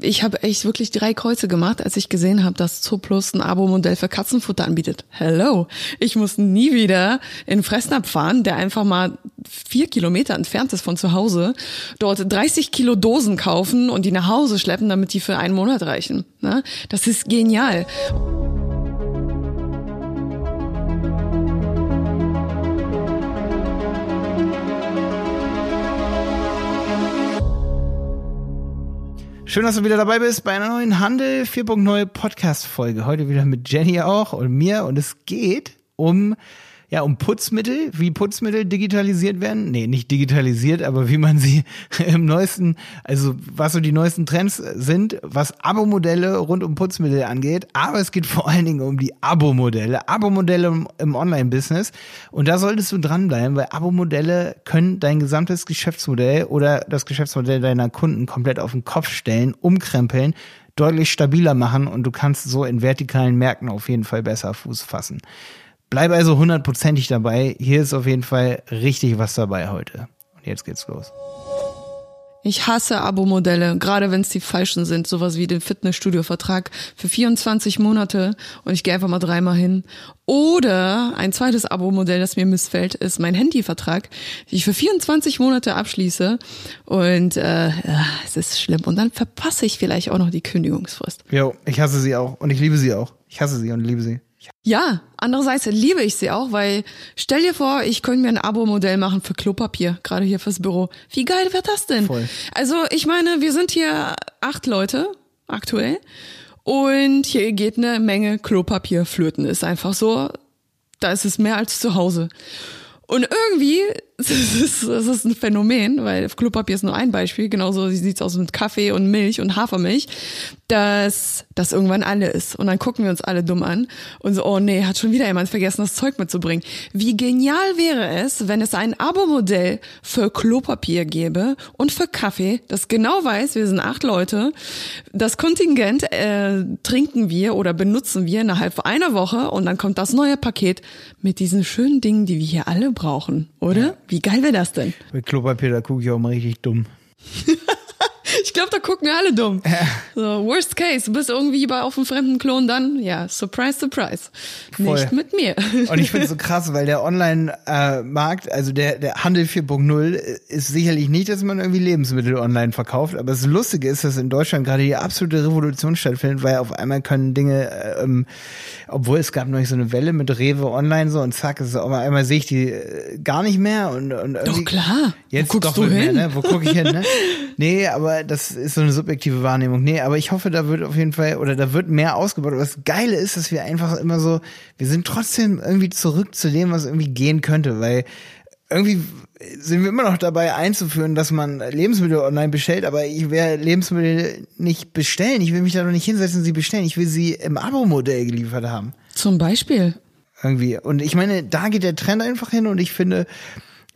ich habe echt wirklich drei Kreuze gemacht, als ich gesehen habe, dass Zooplus ein Abo-Modell für Katzenfutter anbietet. Hello, ich muss nie wieder in Fressnapf fahren, der einfach mal vier Kilometer entfernt ist von zu Hause, dort 30 Kilo Dosen kaufen und die nach Hause schleppen, damit die für einen Monat reichen. Ne? Das ist genial. Schön, dass du wieder dabei bist bei einer neuen Handel 4.0 Podcast Folge. Heute wieder mit Jenny auch und mir und es geht um ja, um Putzmittel, wie Putzmittel digitalisiert werden. Nee, nicht digitalisiert, aber wie man sie im neuesten, also was so die neuesten Trends sind, was Abo-Modelle rund um Putzmittel angeht. Aber es geht vor allen Dingen um die Abo-Modelle. Abo-Modelle im, Online-Business. Und da solltest du dranbleiben, weil Abo-Modelle können dein gesamtes Geschäftsmodell oder das Geschäftsmodell deiner Kunden komplett auf den Kopf stellen, umkrempeln deutlich stabiler machen und du kannst so in vertikalen Märkten auf jeden Fall besser Fuß fassen. Bleib also hundertprozentig dabei. Hier ist auf jeden Fall richtig was dabei heute. Und jetzt geht's los. Ich hasse Abo-Modelle, gerade wenn es die falschen sind, sowas wie den Fitnessstudio-Vertrag für 24 Monate und ich gehe einfach mal dreimal hin. Oder ein zweites Abo-Modell, das mir missfällt, ist mein Handyvertrag, den ich für 24 Monate abschließe und äh, es ist schlimm. Und dann verpasse ich vielleicht auch noch die Kündigungsfrist. Jo, ich hasse sie auch und ich liebe sie auch. Ich hasse sie und liebe sie. Ja, andererseits liebe ich sie auch, weil stell dir vor, ich könnte mir ein Abo-Modell machen für Klopapier, gerade hier fürs Büro. Wie geil wäre das denn? Voll. Also ich meine, wir sind hier acht Leute aktuell und hier geht eine Menge Klopapier flöten. Ist einfach so, da ist es mehr als zu Hause. Und irgendwie, das ist, das ist ein Phänomen, weil Klopapier ist nur ein Beispiel, genauso sieht's aus mit Kaffee und Milch und Hafermilch, dass das irgendwann alle ist. Und dann gucken wir uns alle dumm an und so, oh nee, hat schon wieder jemand vergessen, das Zeug mitzubringen. Wie genial wäre es, wenn es ein Abo-Modell für Klopapier gäbe und für Kaffee, das genau weiß, wir sind acht Leute, das Kontingent äh, trinken wir oder benutzen wir innerhalb einer Woche und dann kommt das neue Paket mit diesen schönen Dingen, die wir hier alle brauchen, oder? Ja. Wie geil wäre das denn? Mit Klopapier, da gucke ich auch mal richtig dumm. Ich glaube, da gucken alle dumm. So, worst case, du bist irgendwie bei auf einem fremden Klon dann, ja, surprise, surprise. Voll. Nicht mit mir. Und ich finde es so krass, weil der Online-Markt, also der, der Handel 4.0 ist sicherlich nicht, dass man irgendwie Lebensmittel online verkauft, aber das Lustige ist, dass in Deutschland gerade die absolute Revolution stattfindet, weil auf einmal können Dinge, ähm, obwohl es gab noch so eine Welle mit Rewe online so und zack, ist auf einmal sehe ich die äh, gar nicht mehr und, und Doch klar. Jetzt Wo guckst doch du hin? Mehr, ne? Wo gucke ich hin, ne? Nee, aber das ist so eine subjektive Wahrnehmung. Nee, aber ich hoffe, da wird auf jeden Fall, oder da wird mehr ausgebaut. Aber das Geile ist, dass wir einfach immer so, wir sind trotzdem irgendwie zurück zu dem, was irgendwie gehen könnte, weil irgendwie sind wir immer noch dabei einzuführen, dass man Lebensmittel online bestellt, aber ich werde Lebensmittel nicht bestellen. Ich will mich da doch nicht hinsetzen und sie bestellen. Ich will sie im Abo-Modell geliefert haben. Zum Beispiel. Irgendwie. Und ich meine, da geht der Trend einfach hin und ich finde,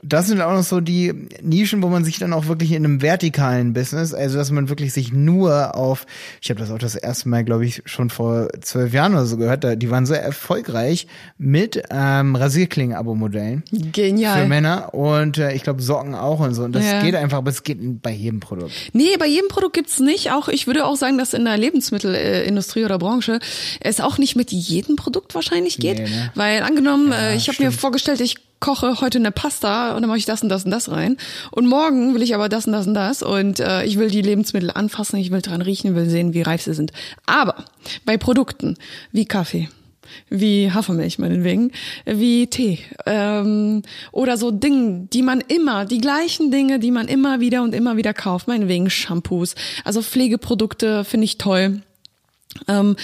das sind auch noch so die Nischen, wo man sich dann auch wirklich in einem vertikalen Business, also dass man wirklich sich nur auf, ich habe das auch das erste Mal, glaube ich, schon vor zwölf Jahren oder so gehört, die waren sehr erfolgreich mit ähm, Rasierklingen-Abo-Modellen. Genial. Für Männer und äh, ich glaube Socken auch und so. Und das ja. geht einfach, aber es geht bei jedem Produkt. Nee, bei jedem Produkt gibt's nicht. Auch ich würde auch sagen, dass in der Lebensmittelindustrie oder Branche es auch nicht mit jedem Produkt wahrscheinlich geht. Nee, ne? Weil angenommen, ja, äh, ich habe mir vorgestellt, ich koche heute eine Pasta und dann mache ich das und das und das rein. Und morgen will ich aber das und das und das und äh, ich will die Lebensmittel anfassen, ich will dran riechen, will sehen, wie reif sie sind. Aber bei Produkten wie Kaffee, wie Hafermilch meinetwegen, wie Tee ähm, oder so Dinge, die man immer, die gleichen Dinge, die man immer wieder und immer wieder kauft, meinetwegen Shampoos, also Pflegeprodukte finde ich toll. Ähm,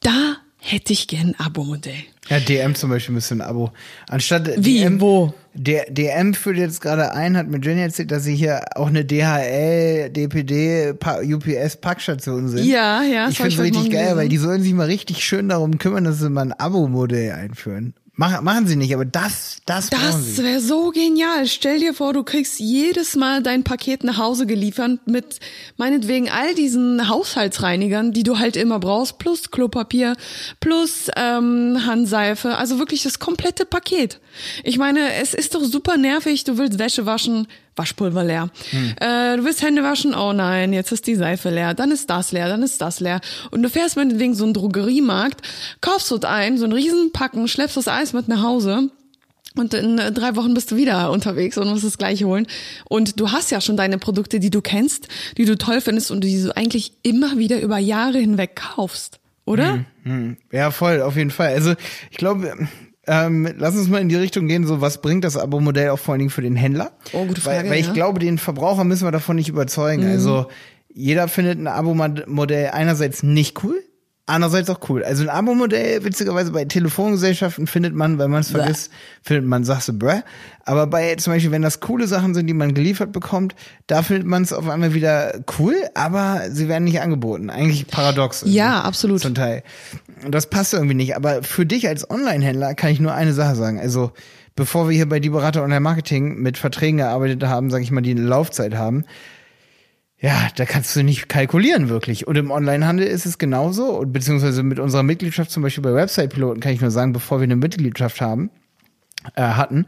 da hätte ich gern ein Abo-Modell. Ja, DM zum Beispiel müsste ein Abo. Anstatt Wie, DM, wo? Der DM führt jetzt gerade ein, hat mit Jenny erzählt, dass sie hier auch eine DHL, DPD, UPS Packstation sind. Ja, ja. Ich finde es richtig geil, weil die sollen sich mal richtig schön darum kümmern, dass sie mal ein Abo-Modell einführen. Mach, machen sie nicht, aber das, das Das wäre so genial. Stell dir vor, du kriegst jedes Mal dein Paket nach Hause geliefert mit meinetwegen all diesen Haushaltsreinigern, die du halt immer brauchst, plus Klopapier, plus ähm, Handseife, also wirklich das komplette Paket. Ich meine, es ist doch super nervig, du willst Wäsche waschen, Waschpulver leer. Hm. Äh, du willst Hände waschen, oh nein, jetzt ist die Seife leer, dann ist das leer, dann ist das leer. Und du fährst meinetwegen so einen Drogeriemarkt, kaufst dort ein, so einen riesen Packen, schleppst das Eis mit nach Hause und in drei Wochen bist du wieder unterwegs und musst das gleiche holen. Und du hast ja schon deine Produkte, die du kennst, die du toll findest und die du eigentlich immer wieder über Jahre hinweg kaufst, oder? Hm, hm. Ja, voll, auf jeden Fall. Also ich glaube, ähm, lass uns mal in die Richtung gehen, so was bringt das Abo-Modell auch vor allen Dingen für den Händler? Oh, gute Frage. Weil, weil ich glaube, den Verbraucher müssen wir davon nicht überzeugen. Mhm. Also jeder findet ein Abo-Modell einerseits nicht cool, Andererseits auch cool. Also ein Abo-Modell, witzigerweise bei Telefongesellschaften findet man, wenn man es vergisst, findet man, sagst du, bruh. Aber bei zum Beispiel, wenn das coole Sachen sind, die man geliefert bekommt, da findet man es auf einmal wieder cool, aber sie werden nicht angeboten. Eigentlich paradox. Ja, absolut. Zum Teil. Das passt irgendwie nicht. Aber für dich als Online-Händler kann ich nur eine Sache sagen. Also, bevor wir hier bei Die Berater Online Marketing mit Verträgen gearbeitet haben, sag ich mal, die eine Laufzeit haben, ja, da kannst du nicht kalkulieren wirklich. Und im Onlinehandel ist es genauso. Und beziehungsweise mit unserer Mitgliedschaft zum Beispiel bei Website-Piloten kann ich nur sagen, bevor wir eine Mitgliedschaft haben, äh, hatten,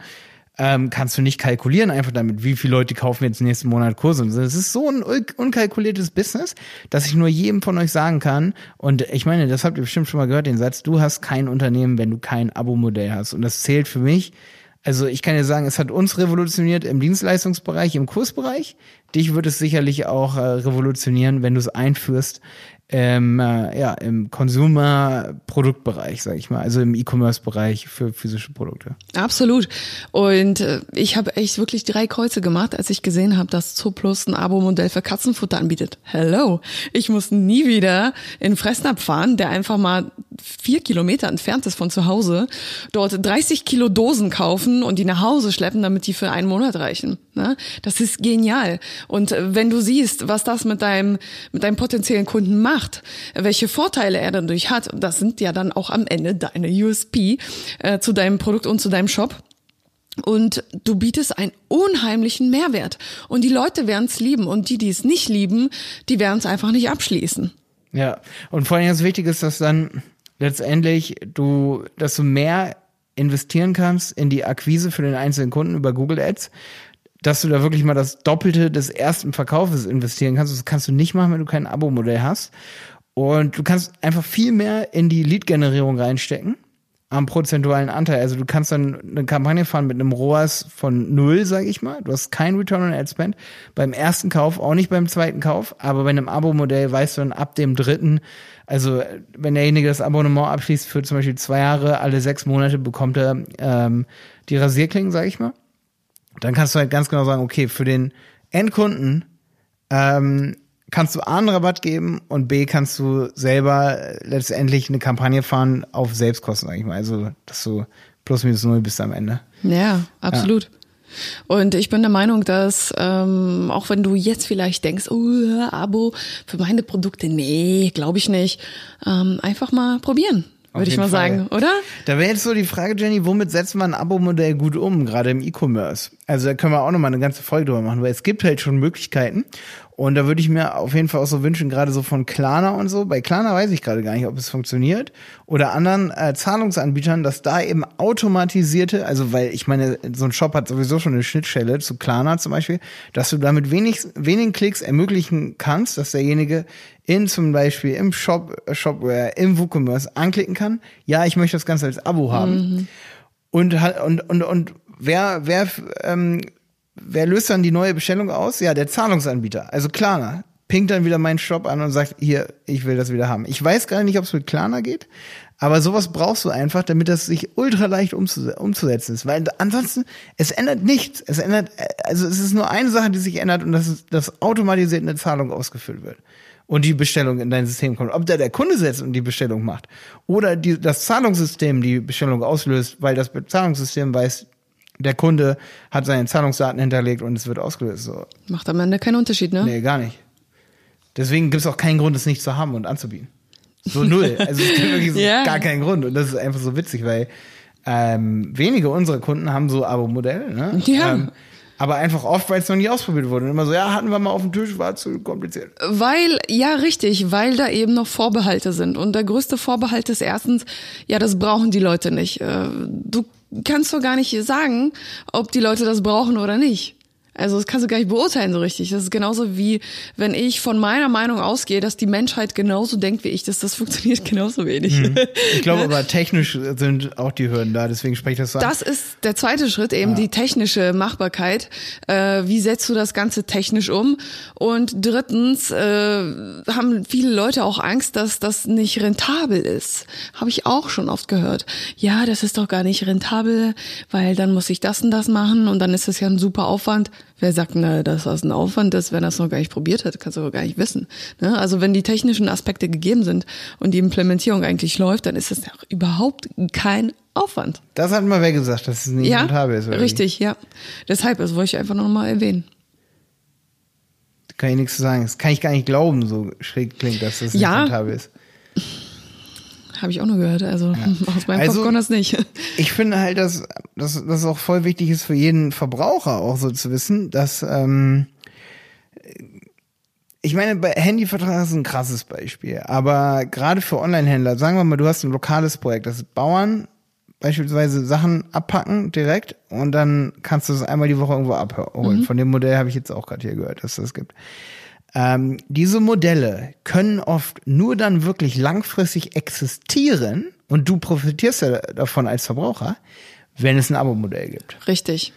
ähm, kannst du nicht kalkulieren einfach damit, wie viele Leute kaufen jetzt nächsten Monat Kurse. Es ist so ein unkalkuliertes Business, dass ich nur jedem von euch sagen kann, und ich meine, das habt ihr bestimmt schon mal gehört, den Satz, du hast kein Unternehmen, wenn du kein Abo-Modell hast. Und das zählt für mich also ich kann dir sagen, es hat uns revolutioniert im Dienstleistungsbereich, im Kursbereich. Dich wird es sicherlich auch äh, revolutionieren, wenn du es einführst ähm, äh, ja, im Consumer-Produktbereich, sag ich mal, also im E-Commerce-Bereich für physische Produkte. Absolut. Und äh, ich habe echt wirklich drei Kreuze gemacht, als ich gesehen habe, dass Zooplus ein Abo-Modell für Katzenfutter anbietet. Hello. Ich muss nie wieder in Fressnapf fahren, der einfach mal vier Kilometer entfernt ist von zu Hause, dort 30 Kilo Dosen kaufen und die nach Hause schleppen, damit die für einen Monat reichen. Ne? Das ist genial. Und äh, wenn du siehst, was das mit deinem, mit deinem potenziellen Kunden macht, macht, welche Vorteile er dadurch hat. Das sind ja dann auch am Ende deine USP äh, zu deinem Produkt und zu deinem Shop. Und du bietest einen unheimlichen Mehrwert. Und die Leute werden es lieben. Und die, die es nicht lieben, die werden es einfach nicht abschließen. Ja, und vor allem das Wichtige ist, dass dann letztendlich du, dass du mehr investieren kannst in die Akquise für den einzelnen Kunden über Google Ads, dass du da wirklich mal das Doppelte des ersten Verkaufes investieren kannst. Das kannst du nicht machen, wenn du kein Abo-Modell hast. Und du kannst einfach viel mehr in die Lead-Generierung reinstecken am prozentualen Anteil. Also du kannst dann eine Kampagne fahren mit einem ROAS von null, sage ich mal. Du hast kein Return on Ad Spend beim ersten Kauf, auch nicht beim zweiten Kauf, aber bei einem Abo-Modell weißt du dann ab dem dritten, also wenn derjenige das Abonnement abschließt für zum Beispiel zwei Jahre, alle sechs Monate bekommt er ähm, die Rasierklingen, sage ich mal dann kannst du halt ganz genau sagen, okay, für den Endkunden ähm, kannst du A einen Rabatt geben und B kannst du selber letztendlich eine Kampagne fahren auf Selbstkosten, sag ich mal. Also, dass du plus minus null bist am Ende. Ja, absolut. Ja. Und ich bin der Meinung, dass ähm, auch wenn du jetzt vielleicht denkst, oh, Abo für meine Produkte, nee, glaube ich nicht, ähm, einfach mal probieren würde ich mal Fall. sagen, oder? Da wäre jetzt so die Frage, Jenny, womit setzt man ein Abo-Modell gut um, gerade im E-Commerce? Also da können wir auch nochmal eine ganze Folge drüber machen, weil es gibt halt schon Möglichkeiten. Und da würde ich mir auf jeden Fall auch so wünschen, gerade so von Klarna und so. Bei Klarna weiß ich gerade gar nicht, ob es funktioniert. Oder anderen äh, Zahlungsanbietern, dass da eben automatisierte, also weil ich meine, so ein Shop hat sowieso schon eine Schnittstelle zu Klarna zum Beispiel, dass du damit wenig, wenigen Klicks ermöglichen kannst, dass derjenige in zum Beispiel im Shop, äh, Shopware, im WooCommerce anklicken kann. Ja, ich möchte das Ganze als Abo haben. Mhm. Und, und, und, und wer, wer ähm, wer löst dann die neue Bestellung aus? Ja, der Zahlungsanbieter, also Klarna. Pinkt dann wieder meinen Shop an und sagt, hier, ich will das wieder haben. Ich weiß gar nicht, ob es mit Klarna geht, aber sowas brauchst du einfach, damit das sich ultra leicht umzusetzen ist. Weil ansonsten, es ändert nichts. Es ändert, also es ist nur eine Sache, die sich ändert und das ist, dass automatisiert eine Zahlung ausgeführt wird und die Bestellung in dein System kommt. Ob da der Kunde setzt und die Bestellung macht oder die, das Zahlungssystem die Bestellung auslöst, weil das Zahlungssystem weiß, der Kunde hat seine Zahlungsdaten hinterlegt und es wird ausgelöst. So. Macht am Ende keinen Unterschied, ne? Nee, gar nicht. Deswegen gibt es auch keinen Grund, es nicht zu haben und anzubieten. So null. Also es gibt wirklich so yeah. gar keinen Grund. Und das ist einfach so witzig, weil ähm, wenige unserer Kunden haben so Abo-Modelle. Ne? Ja. Ähm, aber einfach oft, weil es noch nie ausprobiert wurde. Und immer so, ja, hatten wir mal auf dem Tisch, war zu kompliziert. Weil, ja, richtig, weil da eben noch Vorbehalte sind. Und der größte Vorbehalt ist erstens, ja, das brauchen die Leute nicht. Äh, du kannst doch gar nicht sagen, ob die Leute das brauchen oder nicht. Also das kannst du gar nicht beurteilen so richtig. Das ist genauso wie, wenn ich von meiner Meinung ausgehe, dass die Menschheit genauso denkt wie ich, dass das funktioniert genauso wenig. Mhm. Ich glaube aber technisch sind auch die Hürden da, deswegen spreche ich das so an. Das ist der zweite Schritt, eben ja. die technische Machbarkeit. Äh, wie setzt du das Ganze technisch um? Und drittens äh, haben viele Leute auch Angst, dass das nicht rentabel ist. Habe ich auch schon oft gehört. Ja, das ist doch gar nicht rentabel, weil dann muss ich das und das machen und dann ist das ja ein super Aufwand. Wer sagt, na, dass das ein Aufwand ist, wenn es noch gar nicht probiert hat, kannst du aber gar nicht wissen. Ne? Also wenn die technischen Aspekte gegeben sind und die Implementierung eigentlich läuft, dann ist das überhaupt kein Aufwand. Das hat mal wer gesagt, dass es nicht ja, rentabel ist. Richtig, ja. Deshalb, das wollte ich einfach noch mal erwähnen. Da kann ich nichts zu sagen. Das kann ich gar nicht glauben, so schräg klingt, dass das nicht ja, rentabel ist. Habe ich auch nur gehört. Also ja. aus meinem also, Kopf das nicht. Ich finde halt, dass, dass das auch voll wichtig ist für jeden Verbraucher auch so zu wissen, dass ähm, ich meine, bei Handyvertrag ist ein krasses Beispiel, aber gerade für Online-Händler, sagen wir mal, du hast ein lokales Projekt, das Bauern beispielsweise Sachen abpacken direkt und dann kannst du es einmal die Woche irgendwo abholen. Mhm. Von dem Modell habe ich jetzt auch gerade hier gehört, dass das gibt. Ähm, diese Modelle können oft nur dann wirklich langfristig existieren und du profitierst ja davon als Verbraucher, wenn es ein Abo-Modell gibt. Richtig.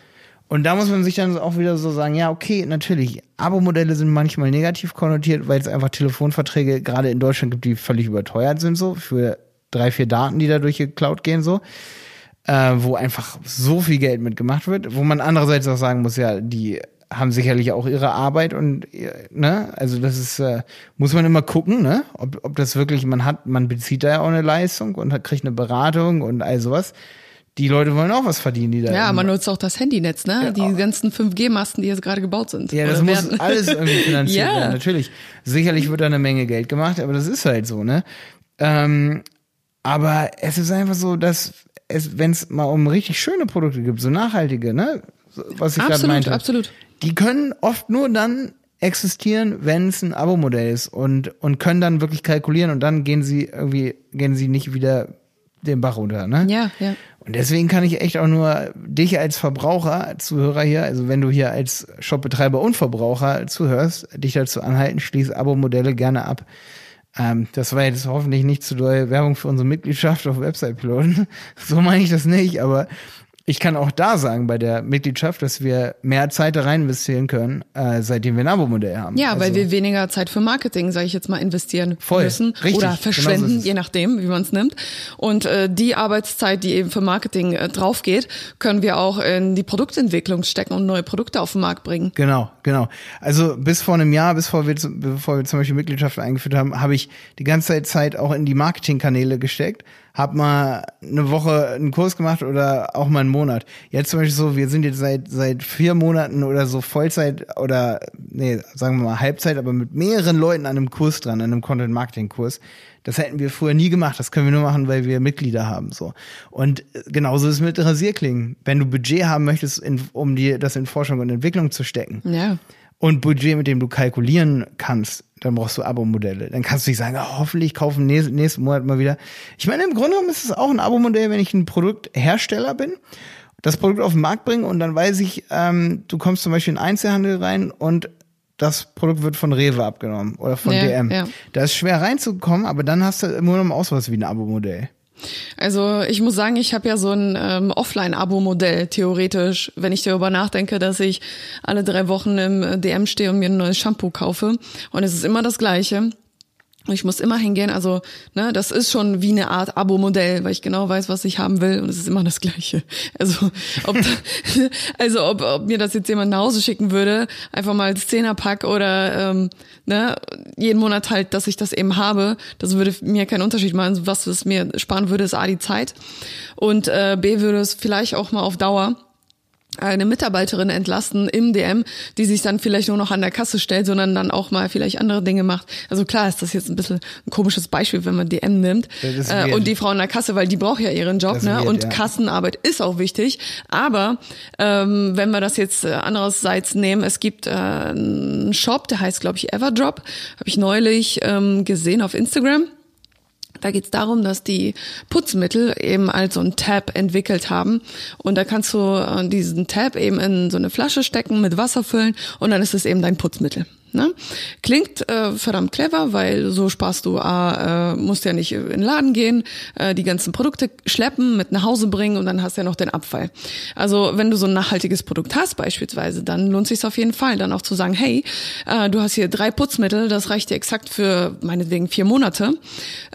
Und da muss man sich dann auch wieder so sagen, ja, okay, natürlich, Abo-Modelle sind manchmal negativ konnotiert, weil es einfach Telefonverträge gerade in Deutschland gibt, die völlig überteuert sind, so, für drei, vier Daten, die da durch die Cloud gehen, so. Äh, wo einfach so viel Geld mitgemacht wird, wo man andererseits auch sagen muss, ja, die haben sicherlich auch ihre Arbeit und ne, also das ist äh, muss man immer gucken, ne, ob, ob das wirklich man hat, man bezieht da ja auch eine Leistung und hat, kriegt eine Beratung und all sowas. Die Leute wollen auch was verdienen, die da. Ja, man nutzt auch das Handynetz, ne? Ja, die ganzen 5G-Masten, die jetzt gerade gebaut sind. Ja, das muss alles irgendwie finanziert ja. werden, natürlich. Sicherlich wird da eine Menge Geld gemacht, aber das ist halt so, ne? Ähm, aber es ist einfach so, dass es, wenn es mal um richtig schöne Produkte gibt, so nachhaltige, ne? Was ich gerade meinte. Absolut, absolut die können oft nur dann existieren, wenn es ein Abo-Modell ist und, und können dann wirklich kalkulieren und dann gehen sie irgendwie, gehen sie nicht wieder den Bach runter, ne? Ja, ja. Und deswegen kann ich echt auch nur dich als Verbraucher, Zuhörer hier, also wenn du hier als Shopbetreiber und Verbraucher zuhörst, dich dazu anhalten, schließ Abo-Modelle gerne ab. Ähm, das war jetzt hoffentlich nicht zu doll Werbung für unsere Mitgliedschaft auf Website-Piloten. So meine ich das nicht, aber ich kann auch da sagen bei der Mitgliedschaft, dass wir mehr Zeit da rein investieren können, äh, seitdem wir ein Abo-Modell haben. Ja, also, weil wir weniger Zeit für Marketing, sage ich jetzt mal, investieren voll, müssen richtig, oder verschwenden, genau so je nachdem, wie man es nimmt. Und äh, die Arbeitszeit, die eben für Marketing äh, draufgeht, können wir auch in die Produktentwicklung stecken und neue Produkte auf den Markt bringen. Genau, genau. Also bis vor einem Jahr, bis vor wir, bevor wir zum Beispiel Mitgliedschaft eingeführt haben, habe ich die ganze Zeit auch in die Marketingkanäle gesteckt hab mal eine Woche einen Kurs gemacht oder auch mal einen Monat. Jetzt zum Beispiel so, wir sind jetzt seit seit vier Monaten oder so Vollzeit oder nee, sagen wir mal Halbzeit, aber mit mehreren Leuten an einem Kurs dran, an einem Content Marketing Kurs. Das hätten wir früher nie gemacht. Das können wir nur machen, weil wir Mitglieder haben so. Und genauso ist es mit Rasierklingen. Wenn du Budget haben möchtest, in, um dir das in Forschung und Entwicklung zu stecken. Ja. Und Budget, mit dem du kalkulieren kannst, dann brauchst du Abo-Modelle. Dann kannst du nicht sagen, oh, hoffentlich kaufen nächsten, nächsten Monat mal wieder. Ich meine, im Grunde genommen ist es auch ein Abo-Modell, wenn ich ein Produkthersteller bin, das Produkt auf den Markt bringe und dann weiß ich, ähm, du kommst zum Beispiel in Einzelhandel rein und das Produkt wird von Rewe abgenommen oder von ja, DM. Ja. Da ist schwer reinzukommen, aber dann hast du immer noch auch sowas wie ein Abo-Modell. Also ich muss sagen, ich habe ja so ein ähm, Offline-Abo-Modell theoretisch, wenn ich darüber nachdenke, dass ich alle drei Wochen im DM stehe und mir ein neues Shampoo kaufe. Und es ist immer das gleiche. Ich muss immer hingehen, also ne, das ist schon wie eine Art Abo-Modell, weil ich genau weiß, was ich haben will und es ist immer das Gleiche. Also ob, also ob, ob mir das jetzt jemand nach Hause schicken würde, einfach mal als Zehnerpack oder ähm, ne, jeden Monat halt, dass ich das eben habe, das würde mir keinen Unterschied machen. Was es mir sparen würde, ist A die Zeit und äh, B würde es vielleicht auch mal auf Dauer eine Mitarbeiterin entlasten im DM, die sich dann vielleicht nur noch an der Kasse stellt, sondern dann auch mal vielleicht andere Dinge macht. Also klar ist das jetzt ein bisschen ein komisches Beispiel, wenn man DM nimmt äh, und die Frau in der Kasse, weil die braucht ja ihren Job, ne? Und ja. Kassenarbeit ist auch wichtig. Aber ähm, wenn wir das jetzt äh, andererseits nehmen, es gibt äh, einen Shop, der heißt glaube ich Everdrop, habe ich neulich ähm, gesehen auf Instagram Da geht's darum, dass die Putzmittel eben als so ein Tab entwickelt haben. Und da kannst du äh, diesen Tab eben in so eine Flasche stecken, mit Wasser füllen und dann ist es eben dein Putzmittel. Ne? Klingt äh, verdammt clever, weil so sparst du, äh, musst ja nicht in den Laden gehen, äh, die ganzen Produkte schleppen, mit nach Hause bringen und dann hast du ja noch den Abfall. Also wenn du so ein nachhaltiges Produkt hast beispielsweise, dann lohnt sich auf jeden Fall, dann auch zu sagen, hey, äh, du hast hier drei Putzmittel, das reicht dir exakt für meinetwegen vier Monate,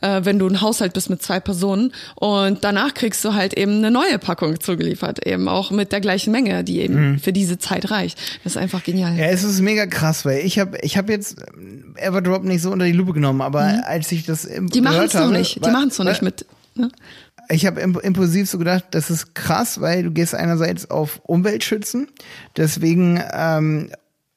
äh, wenn du ein Haushalt bist mit zwei Personen und danach kriegst du halt eben eine neue Packung zugeliefert, eben auch mit der gleichen Menge, die eben mhm. für diese Zeit reicht. Das ist einfach genial. Ja, es ist mega krass, weil ich habe ich hab jetzt Everdrop nicht so unter die Lupe genommen, aber mhm. als ich das Die machen es noch nicht, die machen es noch nicht mit. Ne? Ich habe impulsiv so gedacht, das ist krass, weil du gehst einerseits auf Umweltschützen, deswegen ähm,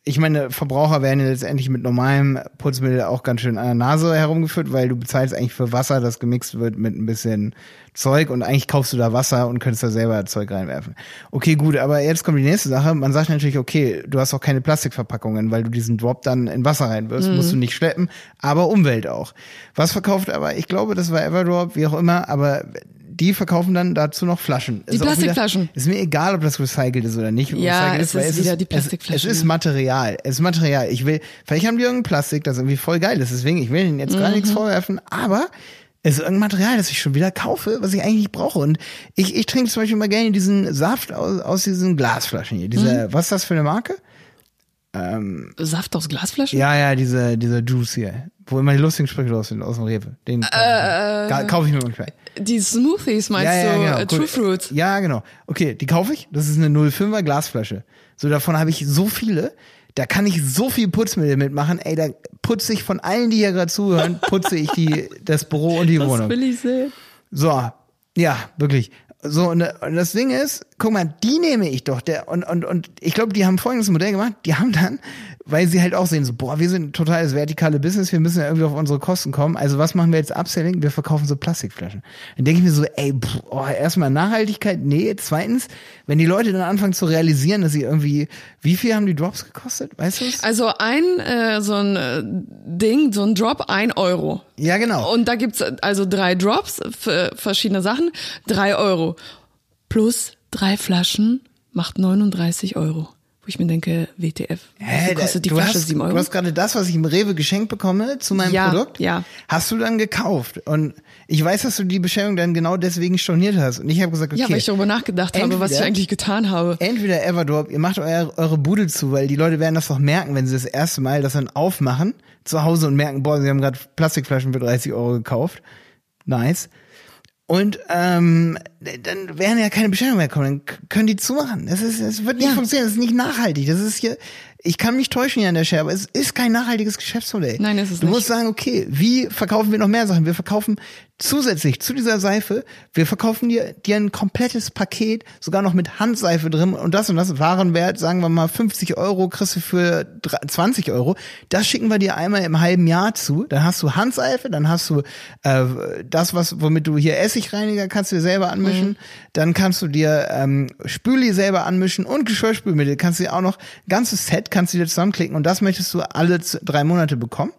ich meine, Verbraucher werden ja letztendlich mit normalem Putzmittel auch ganz schön an der Nase herumgeführt, weil du bezahlst eigentlich für Wasser, das gemixt wird mit ein bisschen Zeug und eigentlich kaufst du da Wasser und könntest da selber Zeug reinwerfen. Okay, gut, aber jetzt kommt die nächste Sache. Man sagt natürlich, okay, du hast auch keine Plastikverpackungen, weil du diesen Drop dann in Wasser reinwirfst, mhm. musst du nicht schleppen, aber Umwelt auch. Was verkauft aber, ich glaube, das war Everdrop, wie auch immer, aber die verkaufen dann dazu noch Flaschen. Die ist Plastikflaschen. Wieder, ist mir egal, ob das recycelt ist oder nicht. Ja, es ist, ist wieder es, die Plastikflaschen. Es, es, ist Material. Es ist Material. Ich will, vielleicht haben die irgendein Plastik, das irgendwie voll geil ist. Deswegen, ich will ihnen jetzt mhm. gar nichts vorwerfen, aber es ist irgendein Material, das ich schon wieder kaufe, was ich eigentlich nicht brauche. Und ich, ich trinke zum Beispiel mal gerne diesen Saft aus, aus diesen Glasflaschen hier. Diese, mhm. was ist das für eine Marke? Ähm, Saft aus Glasflaschen? Ja, ja, diese, dieser Juice hier. Wo immer die lustigen Sprüche los sind aus dem Rewe. Den äh, kaufe ich mir manchmal. Die Smoothies meinst ja, ja, du? Genau. Äh, True Fruit. Ja, genau. Okay, die kaufe ich. Das ist eine 05er Glasflasche. So, davon habe ich so viele. Da kann ich so viel Putzmittel mitmachen. Ey, da putze ich von allen, die hier gerade zuhören, putze ich die, das Büro und die das Wohnung. Das will ich sehen. So, ja, wirklich. So, und, und das Ding ist, guck mal, die nehme ich doch. Der, und, und, und ich glaube, die haben folgendes Modell gemacht. Die haben dann, weil sie halt auch sehen, so, boah, wir sind ein totales vertikale Business, wir müssen ja irgendwie auf unsere Kosten kommen. Also was machen wir jetzt Upselling? Wir verkaufen so Plastikflaschen. Dann denke ich mir so, ey, pff, oh, erstmal Nachhaltigkeit, nee. Zweitens, wenn die Leute dann anfangen zu realisieren, dass sie irgendwie, wie viel haben die Drops gekostet? Weißt du Also ein, äh, so ein äh, Ding, so ein Drop, ein Euro. Ja, genau. Und da gibt's also drei Drops für verschiedene Sachen, drei Euro. Plus drei Flaschen macht 39 Euro. Wo ich mir denke, WTF, Hä, kostet die Flasche hast, 7 Euro? Du hast gerade das, was ich im Rewe geschenkt bekomme zu meinem ja, Produkt, ja. hast du dann gekauft. Und ich weiß, dass du die Bestellung dann genau deswegen storniert hast. Und ich habe gesagt, okay. Ja, weil ich darüber nachgedacht entweder, habe, was ich eigentlich getan habe. Entweder Everdrop, ihr macht eure, eure Bude zu, weil die Leute werden das doch merken, wenn sie das erste Mal das dann aufmachen zu Hause und merken, boah, sie haben gerade Plastikflaschen für 30 Euro gekauft. Nice. Und ähm, dann werden ja keine Bestellungen mehr kommen, dann können die zumachen. Das ist, es wird nicht ja. funktionieren, das ist nicht nachhaltig. Das ist hier, ich kann mich täuschen hier an der Stelle, aber es ist kein nachhaltiges Geschäftsmodell. Nein, es ist du nicht. Du musst sagen, okay, wie verkaufen wir noch mehr Sachen? Wir verkaufen zusätzlich zu dieser Seife, wir verkaufen dir, dir ein komplettes Paket, sogar noch mit Handseife drin und das und das Warenwert, sagen wir mal 50 Euro, kriegst du für 20 Euro. Das schicken wir dir einmal im halben Jahr zu. Dann hast du Handseife, dann hast du äh, das, was womit du hier Essigreiniger kannst du dir selber anmischen. Mhm. Dann kannst du dir ähm, Spüli selber anmischen und Geschirrspülmittel kannst du dir auch noch ganzes Set kannst du dir zusammenklicken und das möchtest du alle drei Monate bekommen.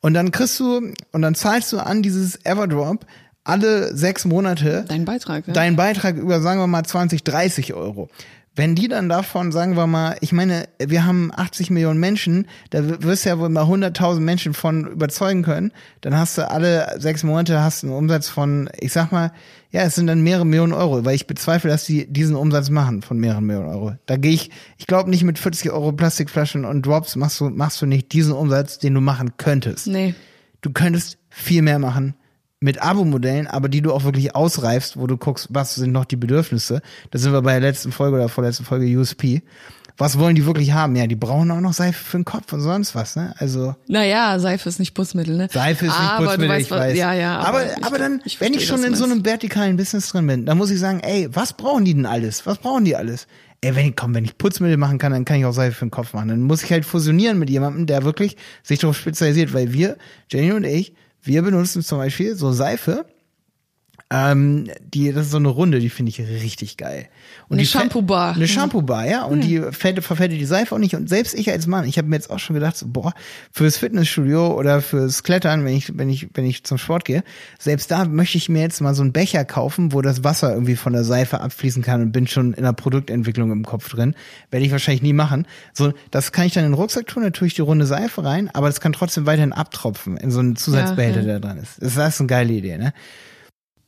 Und dann kriegst du, und dann zahlst du an dieses Everdrop alle sechs Monate deinen Beitrag, ja? deinen Beitrag über, sagen wir mal, 20, 30 Euro. Wenn die dann davon, sagen wir mal, ich meine, wir haben 80 Millionen Menschen, da wirst du ja wohl mal 100.000 Menschen von überzeugen können, dann hast du alle sechs Monate hast einen Umsatz von, ich sag mal, ja, es sind dann mehrere Millionen Euro, weil ich bezweifle, dass die diesen Umsatz machen von mehreren Millionen Euro. Da gehe ich, ich glaube nicht mit 40 Euro Plastikflaschen und Drops machst du, machst du nicht diesen Umsatz, den du machen könntest. Nee. Du könntest viel mehr machen mit Abo-Modellen, aber die du auch wirklich ausreifst, wo du guckst, was sind noch die Bedürfnisse. Da sind wir bei der letzten Folge oder vorletzten Folge USP. Was wollen die wirklich haben? Ja, die brauchen auch noch Seife für den Kopf und sonst was, ne? Also. Naja, Seife ist nicht Putzmittel, ne? Seife ist nicht Putzmittel, weißt, ich weiß. Ja, ja. Aber, aber, aber dann, ich wenn ich schon in so einem vertikalen Business drin bin, dann muss ich sagen, ey, was brauchen die denn alles? Was brauchen die alles? Ey, wenn ich, komm, wenn ich Putzmittel machen kann, dann kann ich auch Seife für den Kopf machen. Dann muss ich halt fusionieren mit jemandem, der wirklich sich darauf spezialisiert, weil wir, Jenny und ich, wir benutzen zum Beispiel so Seife, Ähm, die, das ist so eine Runde, die finde ich richtig geil. Und eine Shampoo-Bar. Eine Shampoo-Bar, ja. Und hm. die fällt, verfettet die Seife auch nicht. Und selbst ich als Mann, ich habe mir jetzt auch schon gedacht, so, boah, fürs Fitnessstudio oder fürs Klettern, wenn ich, wenn ich, wenn ich zum Sport gehe, selbst da möchte ich mir jetzt mal so einen Becher kaufen, wo das Wasser irgendwie von der Seife abfließen kann und bin schon in der Produktentwicklung im Kopf drin. Werde ich wahrscheinlich nie machen. So, das kann ich dann in den Rucksack tun, da tue ich die runde Seife rein, aber das kann trotzdem weiterhin abtropfen in so einen Zusatzbehälter, ja, ja. der dran ist. Das ist eine geile Idee, ne?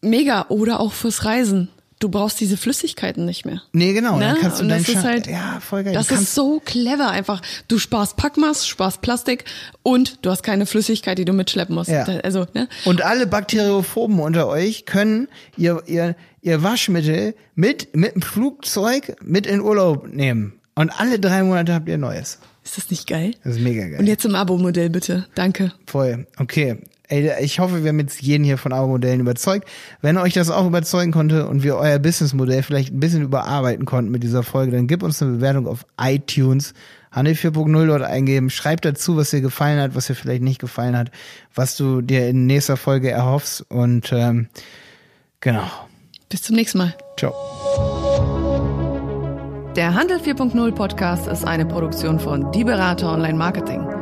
Mega. Oder auch fürs Reisen. Du brauchst diese Flüssigkeiten nicht mehr. Nee, genau. Ne? Dann kannst du Und das ist halt, ja, voll geil. Das ist so clever einfach. Du sparst Packmaß, sparst Plastik und du hast keine Flüssigkeit, die du mitschleppen musst. Ja. Also, ne? Und alle Bakteriophoben unter euch können ihr, ihr, ihr Waschmittel mit, mit dem Flugzeug mit in Urlaub nehmen. Und alle drei Monate habt ihr Neues. Ist das nicht geil? Das ist mega geil. Und jetzt im Abo-Modell bitte. Danke. Voll. Okay. Ey, ich hoffe, wir haben jetzt jeden hier von Abo-Modellen überzeugt. Wenn euch das auch überzeugen konnte und wir euer Businessmodell vielleicht ein bisschen überarbeiten konnten mit dieser Folge, dann gebt uns eine Bewertung auf iTunes. Handel 4.0 dort eingeben. Schreibt dazu, was dir gefallen hat, was dir vielleicht nicht gefallen hat, was du dir in nächster Folge erhoffst. Und ähm, genau. Bis zum nächsten Mal. Ciao. Der Handel 4.0 Podcast ist eine Produktion von Die Berater Online Marketing.